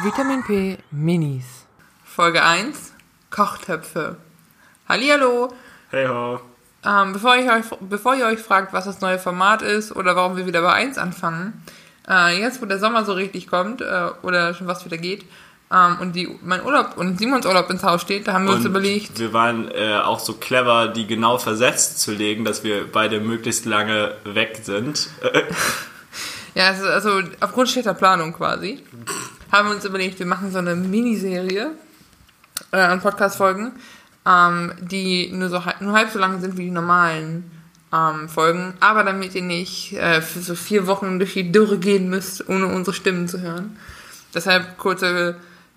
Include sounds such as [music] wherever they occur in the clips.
Vitamin P Minis. Folge 1. Kochtöpfe. Hallihallo. Hey ho. Ähm, bevor, ich euch, bevor ihr euch fragt, was das neue Format ist oder warum wir wieder bei 1 anfangen, äh, jetzt wo der Sommer so richtig kommt äh, oder schon was wieder geht ähm, und die, mein Urlaub und Simons Urlaub ins Haus steht, da haben wir uns Und überlegt, Wir waren äh, auch so clever, die genau versetzt zu legen, dass wir beide möglichst lange weg sind. [laughs] Ja, also, also aufgrund schlechter Planung quasi, [laughs] haben wir uns überlegt, wir machen so eine Miniserie äh, an Podcast-Folgen, ähm, die nur, so, nur halb so lang sind wie die normalen ähm, Folgen, aber damit ihr nicht äh, für so vier Wochen durch die Dürre gehen müsst, ohne unsere Stimmen zu hören. Deshalb kurze,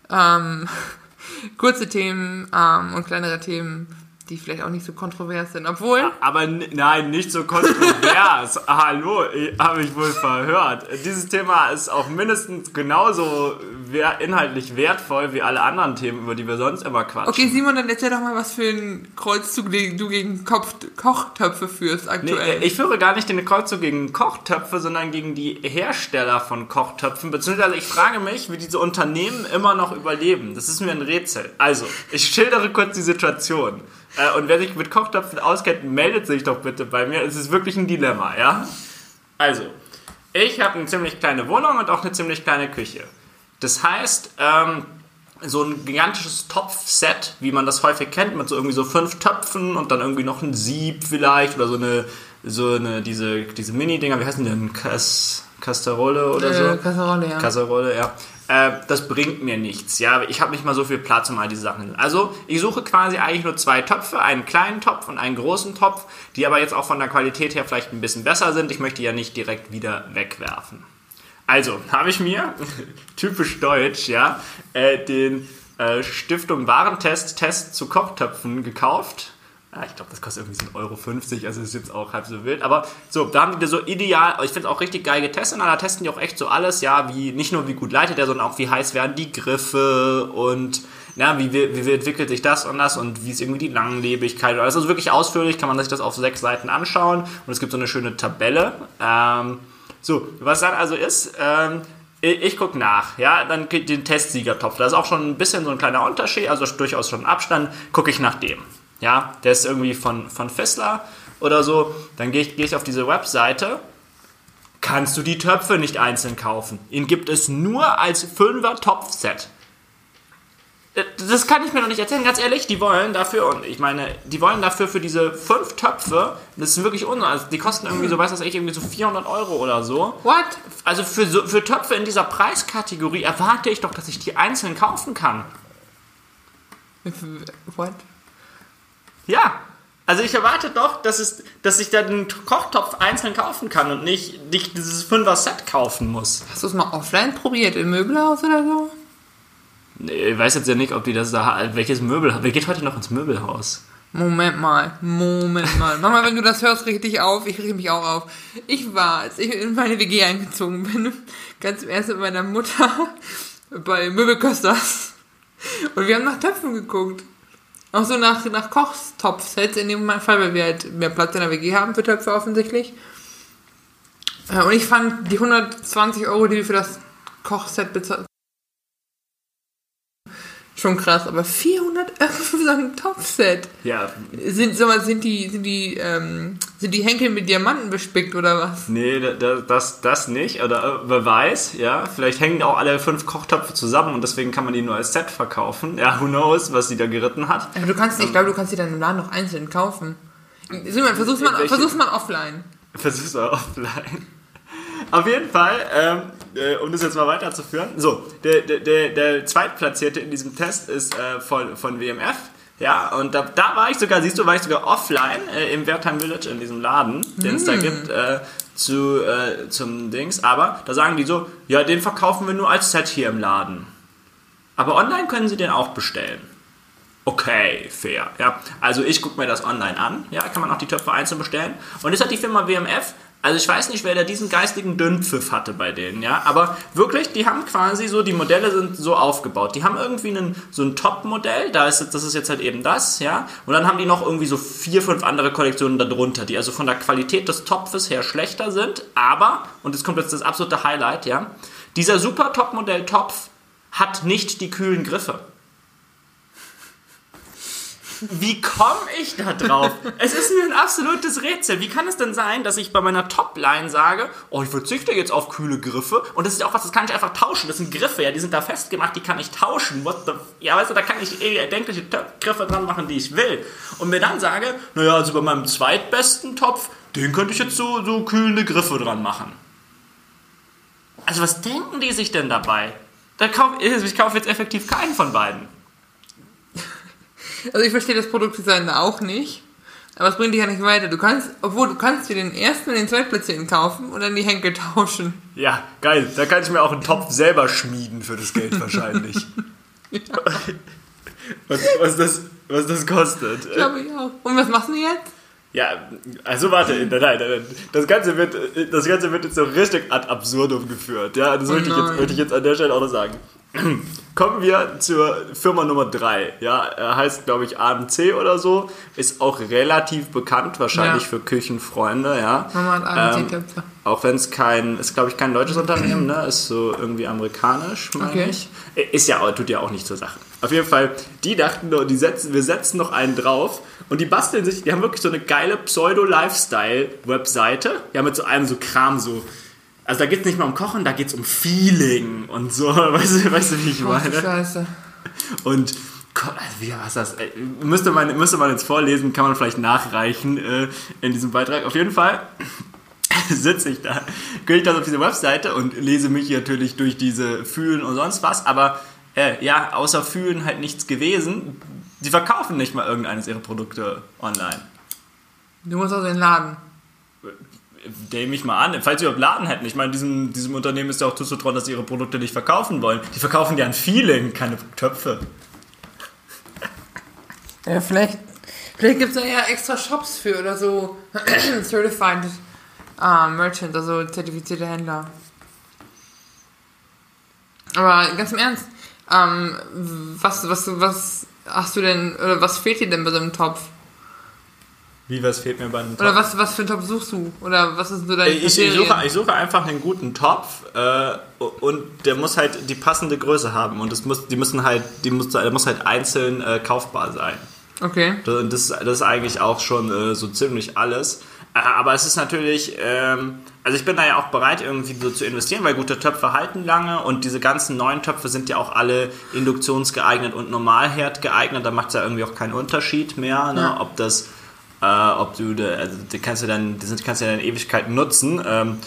ähm, [laughs] kurze Themen ähm, und kleinere Themen, die vielleicht auch nicht so kontrovers sind. Obwohl, aber nein, nicht so kontrovers. [laughs] Hallo, habe ich wohl verhört. Dieses Thema ist auch mindestens genauso wer inhaltlich wertvoll wie alle anderen Themen, über die wir sonst immer quatschen. Okay, Simon, dann erzähl doch mal, was für einen Kreuzzug du gegen Kopf Kochtöpfe führst Nee, aktuell. äh, ich führe gar nicht den Kreuzzug gegen Kochtöpfe, sondern gegen die Hersteller von Kochtöpfen. Beziehungsweise ich frage mich, wie diese Unternehmen immer noch überleben. Das ist mir ein Rätsel. Also, ich schildere kurz die Situation. Äh, Und wer sich mit Kochtöpfen auskennt, meldet sich doch bitte bei mir. Es ist wirklich ein Dilemma, ja? Also, ich habe eine ziemlich kleine Wohnung und auch eine ziemlich kleine Küche. Das heißt, ähm, so ein gigantisches Topfset, wie man das häufig kennt, mit so irgendwie so fünf Töpfen und dann irgendwie noch ein Sieb vielleicht oder so eine, so eine, diese, diese Mini-Dinger, wie heißen die denn? Kas, Kasterolle oder so? äh, Kasserolle, ja. Kasserolle, ja. Äh, das bringt mir nichts, ja. Ich habe nicht mal so viel Platz, um all diese Sachen. Also, ich suche quasi eigentlich nur zwei Töpfe, einen kleinen Topf und einen großen Topf, die aber jetzt auch von der Qualität her vielleicht ein bisschen besser sind. Ich möchte ja nicht direkt wieder wegwerfen. Also, habe ich mir, [laughs] typisch deutsch, ja, äh, den äh, Stiftung Warentest Test zu Kochtöpfen gekauft. Ja, ich glaube, das kostet irgendwie so 1,50 Euro, also ist jetzt auch halb so wild. Aber so, da haben die so ideal, ich finde es auch richtig geil getestet. Da testen die auch echt so alles, ja, wie nicht nur wie gut leitet er, sondern auch wie heiß werden die Griffe und na, wie, wie, entwickelt sich das und das und wie ist irgendwie die Langlebigkeit. und alles. Also wirklich ausführlich kann man sich das auf sechs Seiten anschauen. Und es gibt so eine schöne Tabelle. Ähm, so, was dann also ist, ähm, ich, gucke nach, ja, dann den Testsiegertopf. Da ist auch schon ein bisschen so ein kleiner Unterschied, also durchaus schon Abstand, gucke ich nach dem. Ja, der ist irgendwie von, von Fissler oder so. Dann gehe ich, geh ich auf diese Webseite. Kannst du die Töpfe nicht einzeln kaufen? Ihn gibt es nur als Fünfer Topfset. Äh, Das kann ich mir noch nicht erzählen, ganz ehrlich. Die wollen dafür, und ich meine, die wollen dafür für diese fünf Töpfe, das ist wirklich unnötig. Also die kosten irgendwie so, weiß das ich, irgendwie so 400 Euro oder so. What? Also für, für Töpfe in dieser Preiskategorie erwarte ich doch, dass ich die einzeln kaufen kann. What? Ja. Also ich erwarte doch, dass, es, dass ich da den Kochtopf einzeln kaufen kann und nicht, nicht dieses Fünfer-Set kaufen muss. Hast du es mal offline probiert, im Möbelhaus oder so? Nee, Ich weiß jetzt ja nicht, ob die das da. Welches Möbelhaus? Wer geht heute noch ins Möbelhaus? Moment mal, Moment mal. Mama, wenn du das hörst, richte dich auf. Ich richte mich auch auf. Ich war, als ich in meine WG eingezogen bin, ganz im ersten mit meiner Mutter bei Möbelkösters. Und wir haben nach Töpfen geguckt. Auch so nach, nach Kochtopfsets, in dem Fall, weil wir halt mehr Platz in der WG haben für Töpfe offensichtlich. Äh, Und ich fand die 120 Euro, die wir für das Kochset bezahlt schon krass, aber 400 Euro für so ein Topfset. Ja, Sind, sag mal, sind die, sind die, ähm, sind die Henkel mit Diamanten bespickt oder was? nee, da- da- das, das nicht. Oder äh, wer weiß, ja. Vielleicht hängen auch alle fünf Kochtöpfe zusammen und deswegen kann man die nur als Set verkaufen. Ja, who knows, was die da geritten hat. Aber du kannst, ich glaube, du kannst die dann im Laden noch einzeln kaufen. Simon, versuch's mal, versuch's mal offline. Versuch's mal offline. Auf jeden Fall, ähm, äh, um das jetzt mal weiterzuführen. So, der, der, der, Zweitplatzierte in diesem Test ist äh, von, von WMF. Ja, und da, da war ich sogar, siehst du, war ich sogar offline äh, im Wertheim Village in diesem Laden, den es da gibt, äh, zu, äh, zum Dings. Aber da sagen die so, ja, den verkaufen wir nur als Set hier im Laden. Aber online können sie den auch bestellen. Okay, fair. Ja, also ich gucke mir das online an. Ja, kann man auch die Töpfe einzeln bestellen. Und das hat die Firma WMF. Also ich weiß nicht, wer da diesen geistigen Dünnpfiff hatte bei denen, ja. Aber wirklich, die haben quasi so, die Modelle sind so aufgebaut. Die haben irgendwie einen, so ein Top-Modell, da ist, das ist jetzt halt eben das, ja. Und dann haben die noch irgendwie so vier, fünf andere Kollektionen darunter, die also von der Qualität des Topfes her schlechter sind. Aber, und jetzt kommt jetzt das absolute Highlight, ja. Dieser super Top-Modell-Topf hat nicht die kühlen Griffe. Wie komme ich da drauf? es ist mir ein absolutes Rätsel. Wie kann es denn sein, dass ich bei meiner Topline sage, oh, ich verzichte jetzt auf kühle Griffe und das ist auch was, das kann ich einfach tauschen. Das sind Griffe, ja, die sind da festgemacht, die kann ich tauschen. What the ja, weißt du, da kann ich eh erdenkliche Griffe dran machen, die ich will. Und mir dann sage, naja, also bei meinem zweitbesten Topf, den könnte ich jetzt so, so kühlende Griffe dran machen. Also was denken die sich denn dabei? Da kauf, ich kaufe jetzt effektiv keinen von beiden. Also ich verstehe das Produktdesign auch nicht. Aber es bringt dich ja nicht weiter. Du kannst, obwohl du kannst dir den ersten und den zweitplatzierten kaufen und dann die Henkel tauschen. Ja, geil. Da kann ich mir auch einen Topf selber schmieden für das Geld wahrscheinlich. [laughs] ja. [laughs] was, was, das, was das kostet. Ich glaube ich auch. Und was machst du jetzt? Ja, also warte, nein, nein, das Ganze wird, das Ganze wird jetzt so richtig ad absurdum geführt. Ja, das oh möchte, ich jetzt, möchte ich jetzt an der Stelle auch noch sagen. Kommen wir zur Firma Nummer 3. Ja, er heißt, glaube ich, AMC oder so. Ist auch relativ bekannt, wahrscheinlich ja. für Küchenfreunde, ja. Mama hat AMC-Töpfe. Ähm, auch wenn es kein, ist glaube ich kein deutsches Unternehmen, ne? Ist so irgendwie amerikanisch, meine okay. ich. Ist ja, tut ja auch nicht zur Sache. Auf jeden Fall, die dachten, die setzen, wir setzen noch einen drauf und die basteln sich, die haben wirklich so eine geile Pseudo-Lifestyle-Webseite. Ja, mit so einem so Kram, so also da geht es nicht mal um Kochen, da geht es um Feeling und so. [laughs] Weißt du, weißt du wie ich meine? Scheiße. Und also wie war das? Müsste man, müsste man jetzt vorlesen, kann man vielleicht nachreichen äh, in diesem Beitrag. Auf jeden Fall [laughs] sitze ich da, gehe ich da auf diese Webseite und lese mich natürlich durch diese Fühlen und sonst was, aber äh, ja, außer Fühlen halt nichts gewesen. Sie verkaufen nicht mal irgendeines ihrer Produkte online. Du musst aus den Laden nehme ich mal an, falls sie überhaupt Laden hätten. Ich meine, diesem, diesem Unternehmen ist ja auch zuzutrauen, dass sie ihre Produkte nicht verkaufen wollen. Die verkaufen ja ein Feeling, keine Töpfe. Ja, vielleicht, vielleicht gibt es da ja extra Shops für oder so [clears throat] Certified uh, Merchant, also zertifizierte Händler. Aber ganz im Ernst, ähm, was, was, was hast du denn, oder was fehlt dir denn bei so einem Topf? Wie, was fehlt mir bei einem Topf? Oder was, was für einen Topf suchst du? Oder was ist so dein ich, ich, suche, ich suche einfach einen guten Topf äh, und der muss halt die passende Größe haben und das muss, die müssen halt, die muss, der muss halt einzeln äh, kaufbar sein. Okay. Und das, das ist eigentlich auch schon äh, so ziemlich alles. Aber es ist natürlich, ähm, also ich bin da ja auch bereit, irgendwie so zu investieren, weil gute Töpfe halten lange und diese ganzen neuen Töpfe sind ja auch alle induktionsgeeignet und Normalherd geeignet. Da macht es ja irgendwie auch keinen Unterschied mehr, ne? ja. ob das äh, ob du, also die kannst du dann, die kannst du dann in Ewigkeit nutzen. Ähm,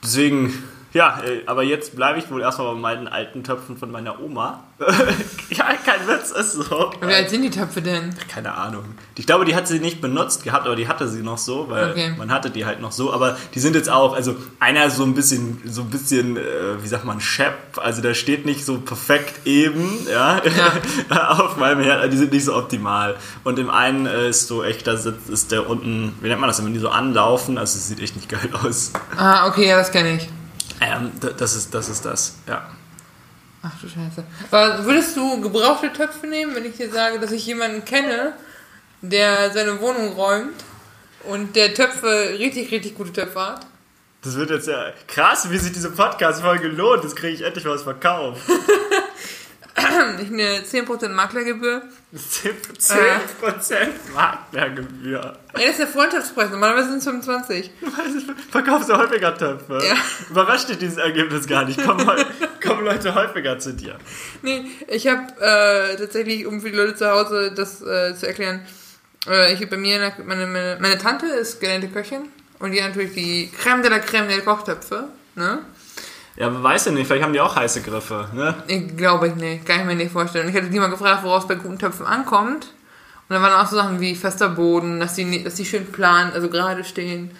deswegen ja, äh, aber jetzt bleibe ich wohl erstmal bei meinen alten Töpfen von meiner Oma. [laughs] ja, kein Witz, ist so. Wie alt sind die Töpfe denn? Keine Ahnung. Ich glaube, die hat sie nicht benutzt gehabt, aber die hatte sie noch so, weil okay. man hatte die halt noch so. Aber die sind jetzt auch, also einer so ein bisschen, so ein bisschen, äh, wie sagt man, Shep. Also der steht nicht so perfekt eben, ja, ja. [laughs] auf meinem Herd. Also die sind nicht so optimal. Und im einen äh, ist so echt, da ist der unten, wie nennt man das, wenn die so anlaufen, also es sieht echt nicht geil aus. Ah, okay, ja, das kenne ich. Ähm, das, ist, das ist das, ja. Ach du Scheiße. Aber würdest du gebrauchte Töpfe nehmen, wenn ich dir sage, dass ich jemanden kenne, der seine Wohnung räumt und der Töpfe, richtig, richtig gute Töpfe hat? Das wird jetzt ja krass, wie sich diese Podcast-Folge lohnt. Das kriege ich endlich was verkauft. [laughs] [clears throat] eine 10% Maklergebühr. 10%, 10 Maklergebühr. Ja, das ist der Freundschaftspreis. Normalerweise sind es 25. Verkaufst du häufiger Töpfe? Ja. Überrascht dich dieses Ergebnis gar nicht. Kommen, [laughs] kommen Leute häufiger zu dir. Nee, ich habe äh, tatsächlich, um für die Leute zu Hause das äh, zu erklären, äh, ich habe bei mir, meine, meine, meine Tante ist gelernte Köchin und die hat natürlich die Creme de la Creme der Kochtöpfe. Ne? Ja, weiß ja nicht, vielleicht haben die auch heiße Griffe, ne? Ich glaube ich nicht, kann ich mir nicht vorstellen. Ich hätte die mal gefragt, woraus bei guten Töpfen ankommt. Und dann waren auch so Sachen wie fester Boden, dass die, dass die schön plan, also gerade stehen,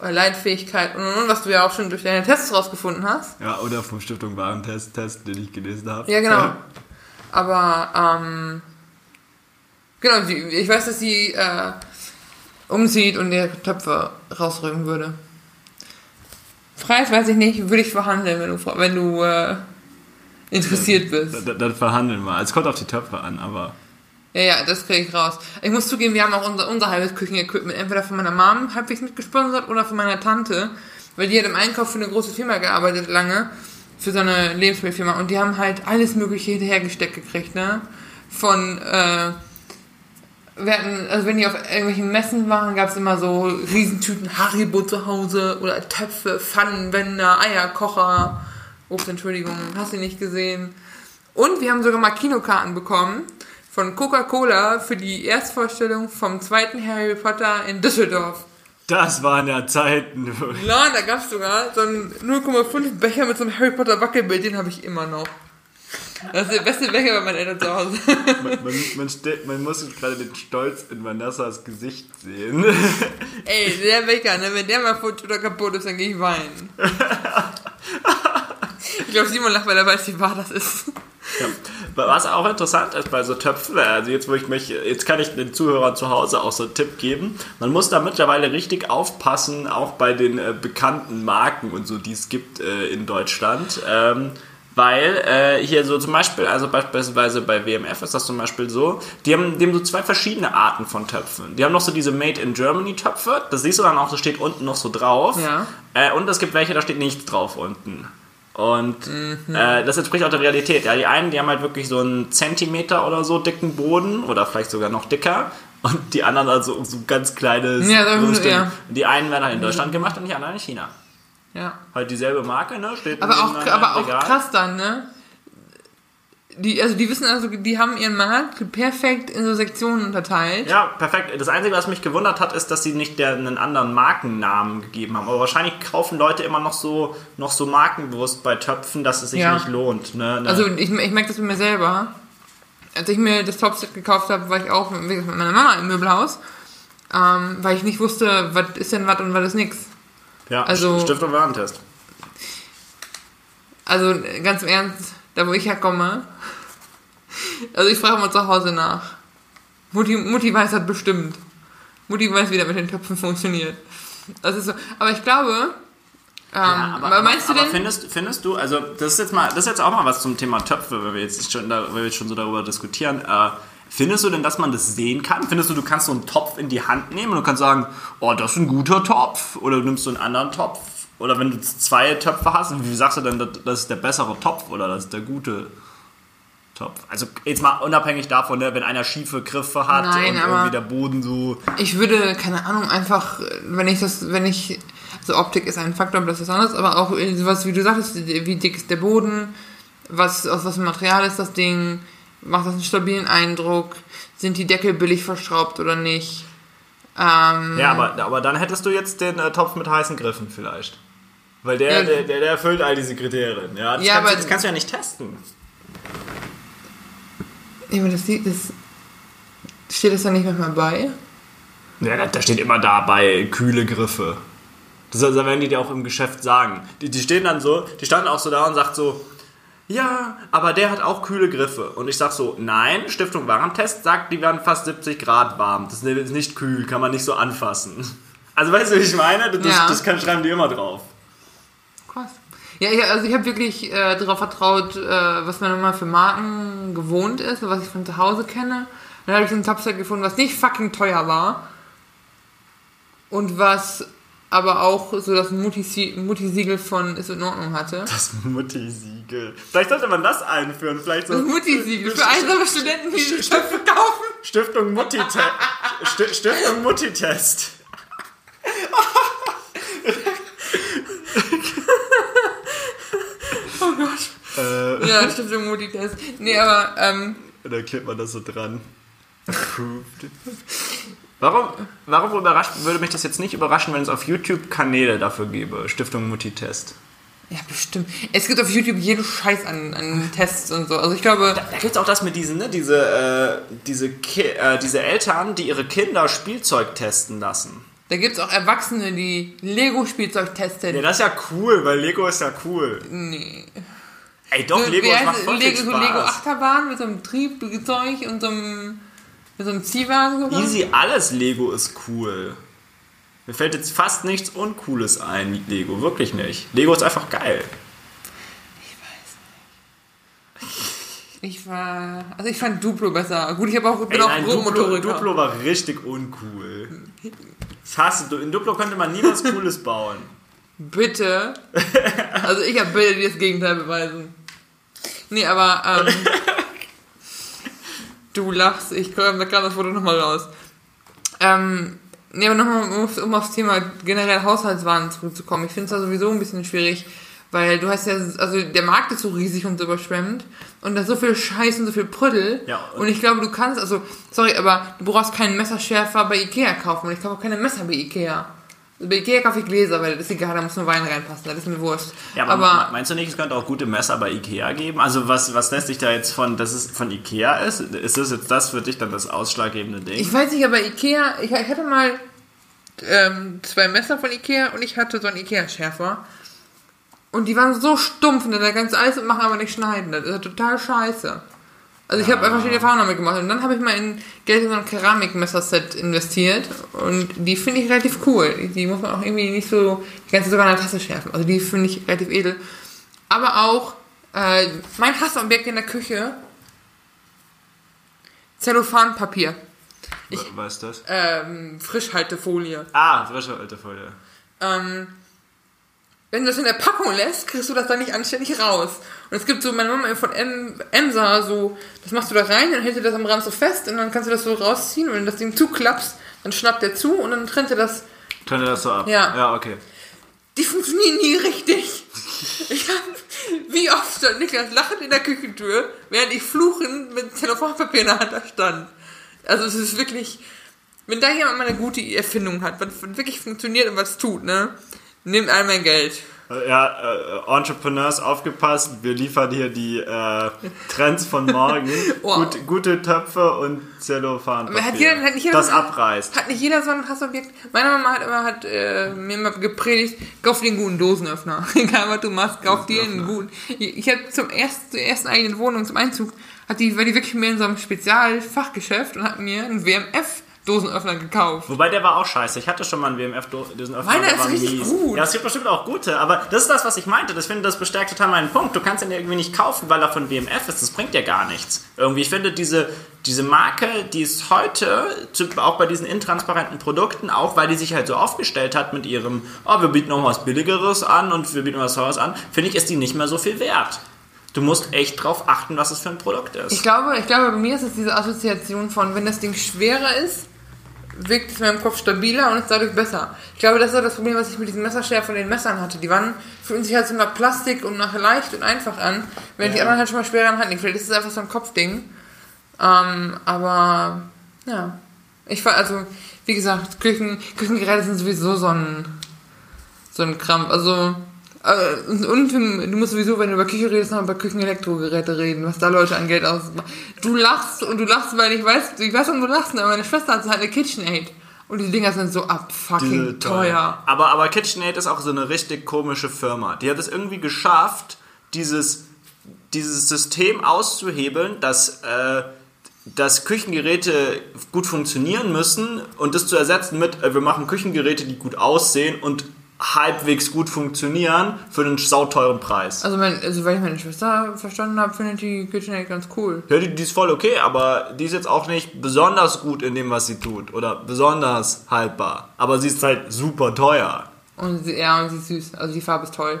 Leitfähigkeit und, und, und, was du ja auch schon durch deine Tests rausgefunden hast. Ja, oder vom Stiftung Warentest, Test, den ich gelesen habe. Ja, genau. Aber, ähm, genau, ich weiß, dass sie äh, umzieht und ihre Töpfe rausrücken würde. Preis weiß ich nicht, würde ich verhandeln, wenn du, wenn du äh, interessiert bist. Dann, dann verhandeln wir. Es kommt auf die Töpfe an, aber. Ja, ja, das kriege ich raus. Ich muss zugeben, wir haben auch unser, unser halbes Küchenequipment entweder von meiner Mom halbwegs mitgesponsert oder von meiner Tante, weil die hat im Einkauf für eine große Firma gearbeitet lange für so eine Lebensmittelfirma und die haben halt alles mögliche hinterhergesteckt gekriegt, ne? Von, äh, wir hatten, also wenn die auf irgendwelchen Messen waren, gab es immer so Riesentüten Haribo zu Hause oder Töpfe, Pfannenwender, Eierkocher. Ups, Entschuldigung, hast du nicht gesehen. Und wir haben sogar mal Kinokarten bekommen von Coca-Cola für die Erstvorstellung vom zweiten Harry Potter in Düsseldorf. Das waren ja Zeiten. Ja, da gab es sogar so einen 0,5 Becher mit so einem Harry Potter Wackelbild, den habe ich immer noch. Das ist der beste Becher bei meinen Eltern zu Hause. Man, man, man, man muss gerade den Stolz in Vanessas Gesicht sehen. Ey, der Becher, ne, wenn der mal futsch oder kaputt ist, dann gehe ich weinen. Ich glaube, Simon lacht, weil er weiß, wie wahr das ist. Ja. Was auch interessant ist bei so Töpfen, also jetzt, wo ich mich, jetzt kann ich den Zuhörern zu Hause auch so einen Tipp geben. Man muss da mittlerweile richtig aufpassen, auch bei den äh, bekannten Marken und so, die es gibt äh, in Deutschland. Ähm, weil äh, hier so zum Beispiel, also beispielsweise bei WMF ist das zum Beispiel so, die haben, die haben so zwei verschiedene Arten von Töpfen. Die haben noch so diese Made in Germany Töpfe, das siehst du dann auch, das steht unten noch so drauf. Ja. Äh, und es gibt welche, da steht nichts drauf unten. Und äh, das entspricht auch der Realität. Ja, die einen, die haben halt wirklich so einen Zentimeter oder so dicken Boden oder vielleicht sogar noch dicker. Und die anderen also so ganz kleines. Ja, da- Grundstück. ja. Die einen werden halt in Deutschland gemacht und die anderen in China. Ja. Halt dieselbe Marke, ne? Steht Aber auch, aber auch Regal. krass dann, ne? Die, also die wissen also, die haben ihren Markt perfekt in so Sektionen unterteilt. Ja, perfekt. Das Einzige, was mich gewundert hat, ist, dass sie nicht der, einen anderen Markennamen gegeben haben. Aber wahrscheinlich kaufen Leute immer noch so, noch so markenbewusst bei Töpfen, dass es sich Ja. nicht lohnt. Ne? Ne? Also ich, ich merke das mit mir selber. Als ich mir das Topset gekauft habe, war ich auch gesagt, mit meiner Mama im Möbelhaus, ähm, weil ich nicht wusste, was ist denn was und was ist nix. Ja, also- Stift und Warentest. Also ganz im Ernst, da wo ich herkomme, also ich frage mal zu Hause nach. Mutti, Mutti weiß das bestimmt. Mutti weiß, wie das mit den Töpfen funktioniert. Das ist so. Aber ich glaube, ähm, Ja, aber, meinst aber du denn? Findest, findest du, also das ist jetzt mal, das ist jetzt auch mal was zum Thema Töpfe, weil wir jetzt schon, da, weil wir jetzt schon so darüber diskutieren. Äh, findest du denn, dass man das sehen kann? Findest du, du kannst so einen Topf in die Hand nehmen und du kannst sagen, oh, das ist ein guter Topf? Oder du nimmst du einen anderen Topf? Oder wenn du zwei Töpfe hast, wie sagst du denn, das ist der bessere Topf oder das ist der gute Topf? Also jetzt mal unabhängig davon, ne, wenn einer schiefe Griffe hat Nein, und irgendwie der Boden so. Ich würde, keine Ahnung, einfach, wenn ich das, wenn ich, also Optik ist ein Faktor, aber das ist anders, aber auch sowas, wie du sagtest, wie dick ist der Boden, was, aus was für Material ist das Ding, macht das einen stabilen Eindruck, sind die Deckel billig verschraubt oder nicht. Ähm, Ja, aber, aber dann hättest du jetzt den äh, Topf mit heißen Griffen vielleicht. Weil der, Ja. der, der, der erfüllt all diese Kriterien. Ja, das, Ja, kannst, du- aber- das kannst du ja nicht testen. ja, aber das, das steht das da nicht manchmal bei? Ja, da, da steht immer dabei kühle Griffe. Das, das werden die dir auch im Geschäft sagen. Die, die stehen dann so, die standen auch so da und sagt so, ja, aber der hat auch kühle Griffe. Und ich sag so, nein, Stiftung Warentest sagt, die werden fast 70 Grad warm. Das ist nicht kühl, kann man nicht so anfassen. Also weißt du, wie ich meine? Das, Ja. das kann, schreiben die immer drauf. Krass. Ja, ich, also ich habe wirklich äh, darauf vertraut, äh, was man immer für Marken gewohnt ist, was ich von zu Hause kenne. Dann habe ich so ein Topset gefunden, was nicht fucking teuer war. Und was aber auch so das Mutti- Mutti-Siegel von Ist in Ordnung hatte. Das Mutti-Siegel. Vielleicht sollte man das einführen. Vielleicht so Das Mutti-Siegel für einsame Studenten, die sich Töpfe kaufen. Stiftung Mutti-Test. Stiftung Mutti-Test. Oh Gott. Äh, Ja, Stiftung Mutti-Test. Nee, aber, ähm, da klebt man das so dran. Approved. Warum, warum überrascht, würde mich das jetzt nicht überraschen, wenn es auf YouTube Kanäle dafür gäbe? Stiftung Mutti-Test. ja, bestimmt. Es gibt auf YouTube jeden Scheiß an, an Tests und so. Also ich glaube, Da gibt es auch das mit diesen, ne, diese, äh, diese, Ki äh, diese Eltern, die ihre Kinder Spielzeug testen lassen. da gibt es auch Erwachsene, die Lego-Spielzeug testen. Ja, das ist ja cool, weil Lego ist ja cool. Nee. Ey, doch, So, Lego wie das heißt macht voll Lego, Spaß. Lego Achterbahn mit so einem Triebzeug und so einem, mit so einem Ziehwagen. sogar. Easy, alles Lego ist cool. Mir fällt jetzt fast nichts Uncooles ein mit Lego, wirklich nicht. Lego ist einfach geil. Ich war, also ich fand Duplo besser. Gut, ich habe auch, bin Ey, auch nein, Duplo. Duplo war richtig uncool. Das hasse du. In Duplo könnte man nie was Cooles bauen. Bitte. [laughs] Also ich habe Bilder, die das Gegenteil beweisen. Nee, aber ähm, [laughs] du lachst, ich kam, da kam das Foto nochmal raus. Ähm, nee, aber nochmal, um, aufs Thema generell Haushaltswaren zurückzukommen. Ich finde es da sowieso ein bisschen schwierig, weil du hast ja, also der Markt ist so riesig und so überschwemmt und da ist so viel Scheiß und so viel Prüddel. Ja, und, und- ich glaube, du kannst, also, sorry, aber du brauchst keinen Messerschärfer bei Ikea kaufen und ich kaufe auch keine Messer bei Ikea. Also bei Ikea kaufe ich Gläser, weil das ist egal, da muss nur Wein reinpassen, das ist mir wurscht. Ja, aber, aber meinst du nicht, es könnte auch gute Messer bei Ikea geben? Also was, was lässt sich da jetzt von, dass es von Ikea ist? Ist das jetzt das für dich dann das ausschlaggebende Ding? Ich weiß nicht, aber Ikea, ich, ich hatte mal ähm, zwei Messer von Ikea und ich hatte so einen Ikea-Schärfer. Und die waren so stumpf und da kannst du alles machen, aber nicht schneiden. Das ist total scheiße. Also ich habe einfach die Erfahrung damit gemacht. Und dann habe ich mal in Geld in so ein Keramikmesserset investiert. Und die finde ich relativ cool. Die- muss man auch irgendwie nicht so, die du sogar in der Tasse schärfen. Also die finde ich relativ edel. Aber auch äh, mein Hassobjekt in der Küche, Zellophanpapier. Was ist das? ähm, Frischhaltefolie. Ah, frische alte Folie. Ähm, wenn du das in der Packung lässt, kriegst du das dann nicht anständig raus. Und es gibt so, meine Mama von em, Emsa, so, das machst du da rein, dann hält dir das am Rand so fest und dann kannst du das so rausziehen und wenn du das Ding zuklappst, dann schnappt der zu und dann trennt er das. Könnte das so ab? Ja. Ja, okay. Die funktionieren nie richtig. [laughs] Ich hab, wie oft stand Niklas lachend in der Küchentür, während ich fluchend mit Zellophanpapier in der Hand da stand. Also es ist wirklich, wenn da jemand mal eine gute Erfindung hat, was wirklich funktioniert und was tut, ne, nimmt all mein Geld. Ja, äh, Entrepreneurs, aufgepasst, wir liefern hier die äh, Trends von morgen. [laughs] Wow. Gut, gute Töpfe und Zellophan. Hat jeder- hat nicht jeder das so- abreißt. Hat nicht jeder so ein Hassobjekt? Meine Mama hat immer hat, äh, mir immer gepredigt, kauf dir einen guten Dosenöffner. [laughs] Egal was du machst, kauf dir einen guten. Ich, ich habe zum ersten, zur ersten eigenen Wohnung, zum Einzug, hat die, war die wirklich mir in so einem Spezialfachgeschäft und hat mir einen WMF Dosenöffner gekauft. Wobei der war auch scheiße. Ich hatte schon mal einen WMF-Dosenöffner. Meiner ist richtig gut. Ja, es gibt bestimmt auch gute, aber das ist das, was ich meinte. Das finde, das bestärkt total meinen Punkt. Du kannst den irgendwie nicht kaufen, weil er von WMF ist. Das bringt ja gar nichts. Irgendwie, ich finde diese, diese Marke, die ist heute, auch bei diesen intransparenten Produkten, auch weil die sich halt so aufgestellt hat mit ihrem, oh, wir bieten noch was Billigeres an und wir bieten was Teures an, finde ich, ist die nicht mehr so viel wert. Du musst echt drauf achten, was es für ein Produkt ist. Ich glaube, ich glaube, bei mir ist es diese Assoziation von, wenn das Ding schwerer ist, wirkt es in meinem Kopf stabiler und ist dadurch besser. Ich glaube, das ist auch das Problem, was ich mit diesen Messerschärfen und den Messern hatte. Die waren, fühlen sich halt so nach Plastik und nach leicht und einfach an, während die Ja. anderen halt schon mal schwerer in Hand. Vielleicht ist es einfach so ein Kopfding. Ähm, aber, ja. Ich war, also, wie gesagt, Küchen, Küchengeräte sind sowieso so ein, so ein Krampf. Also, und, und du musst sowieso, wenn du über Küche redest, noch über Küchenelektrogeräte reden, was da Leute an Geld ausmachen. Du lachst und du lachst, weil ich weiß, ich weiß, warum du lachst, aber meine Schwester hat halt eine KitchenAid. Und die Dinger sind so abfucking Diese teuer. Aber, aber KitchenAid ist auch so eine richtig komische Firma. Die hat es irgendwie geschafft, dieses, dieses System auszuhebeln, dass, äh, dass Küchengeräte gut funktionieren müssen und das zu ersetzen mit, äh, wir machen Küchengeräte, die gut aussehen und halbwegs gut funktionieren für einen sauteuren Preis. Also, mein, also, weil ich meine Schwester verstanden habe, findet die KitchenAid ganz cool. Ja, die, die ist voll okay, aber die ist jetzt auch nicht besonders gut in dem, was sie tut. Oder besonders haltbar. Aber sie ist halt super teuer. Und sie, ja, und sie ist süß. Also, die Farbe ist toll.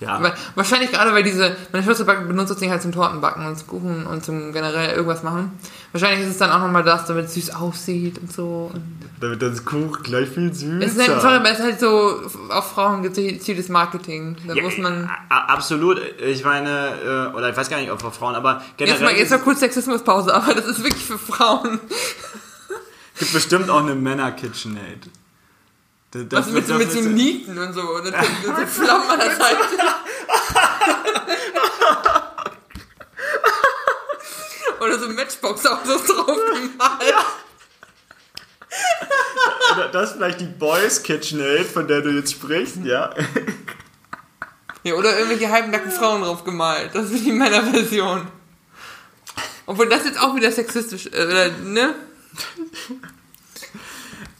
Ja. Weil, wahrscheinlich gerade, weil diese, meine Schwester benutzt das Ding halt zum Tortenbacken und zum Kuchen und zum generell irgendwas machen. Wahrscheinlich ist es dann auch nochmal das, damit es süß aussieht und so. Und Damit das Kuchen gleich viel süßer. es ist halt, sorry, aber es ist halt so auf Frauen gezieltes Marketing. Da ja, muss man. a- absolut. Ich meine, äh, oder ich weiß gar nicht, ob für Frauen, aber Jetzt generell mal, jetzt mal kurz Sexismuspause, [laughs] aber das ist wirklich für Frauen. gibt bestimmt auch eine Männer-KitchenAid. Das Was mit, so- mit so Nieten und so. Und dann so, Flammen an der Seite. Oder so Matchbox-Autos drauf gemalt. Oder das ist vielleicht die Boys KitchenAid, von der du jetzt sprichst, ja. Ja, oder irgendwelche halbnackten Frauen drauf gemalt. Das ist die Männerversion. Obwohl das jetzt auch wieder sexistisch, äh, ne?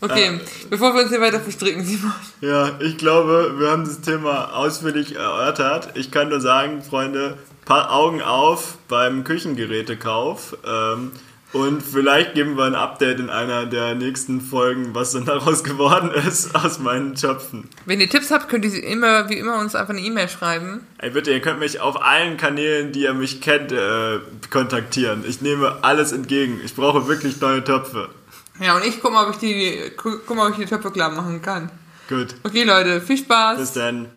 Okay, bevor wir uns hier weiter verstricken, [laughs] Simon. Ja, ich glaube, wir haben das Thema ausführlich erörtert. Ich kann nur sagen, Freunde, paar Augen auf beim Küchengerätekauf. Ähm, Und vielleicht geben wir ein Update in einer der nächsten Folgen, was dann [laughs] daraus geworden ist aus meinen Töpfen. Wenn ihr Tipps habt, könnt ihr sie immer, wie immer, uns einfach eine E-Mail schreiben. Ey, bitte, ihr könnt mich auf allen Kanälen, die ihr mich kennt, äh, kontaktieren. Ich nehme alles entgegen. Ich brauche wirklich neue Töpfe. Ja, und ich guck mal, ob ich die, guck mal, ob ich die Töpfe klar machen kann. Gut. Okay, Leute, viel Spaß. Bis dann.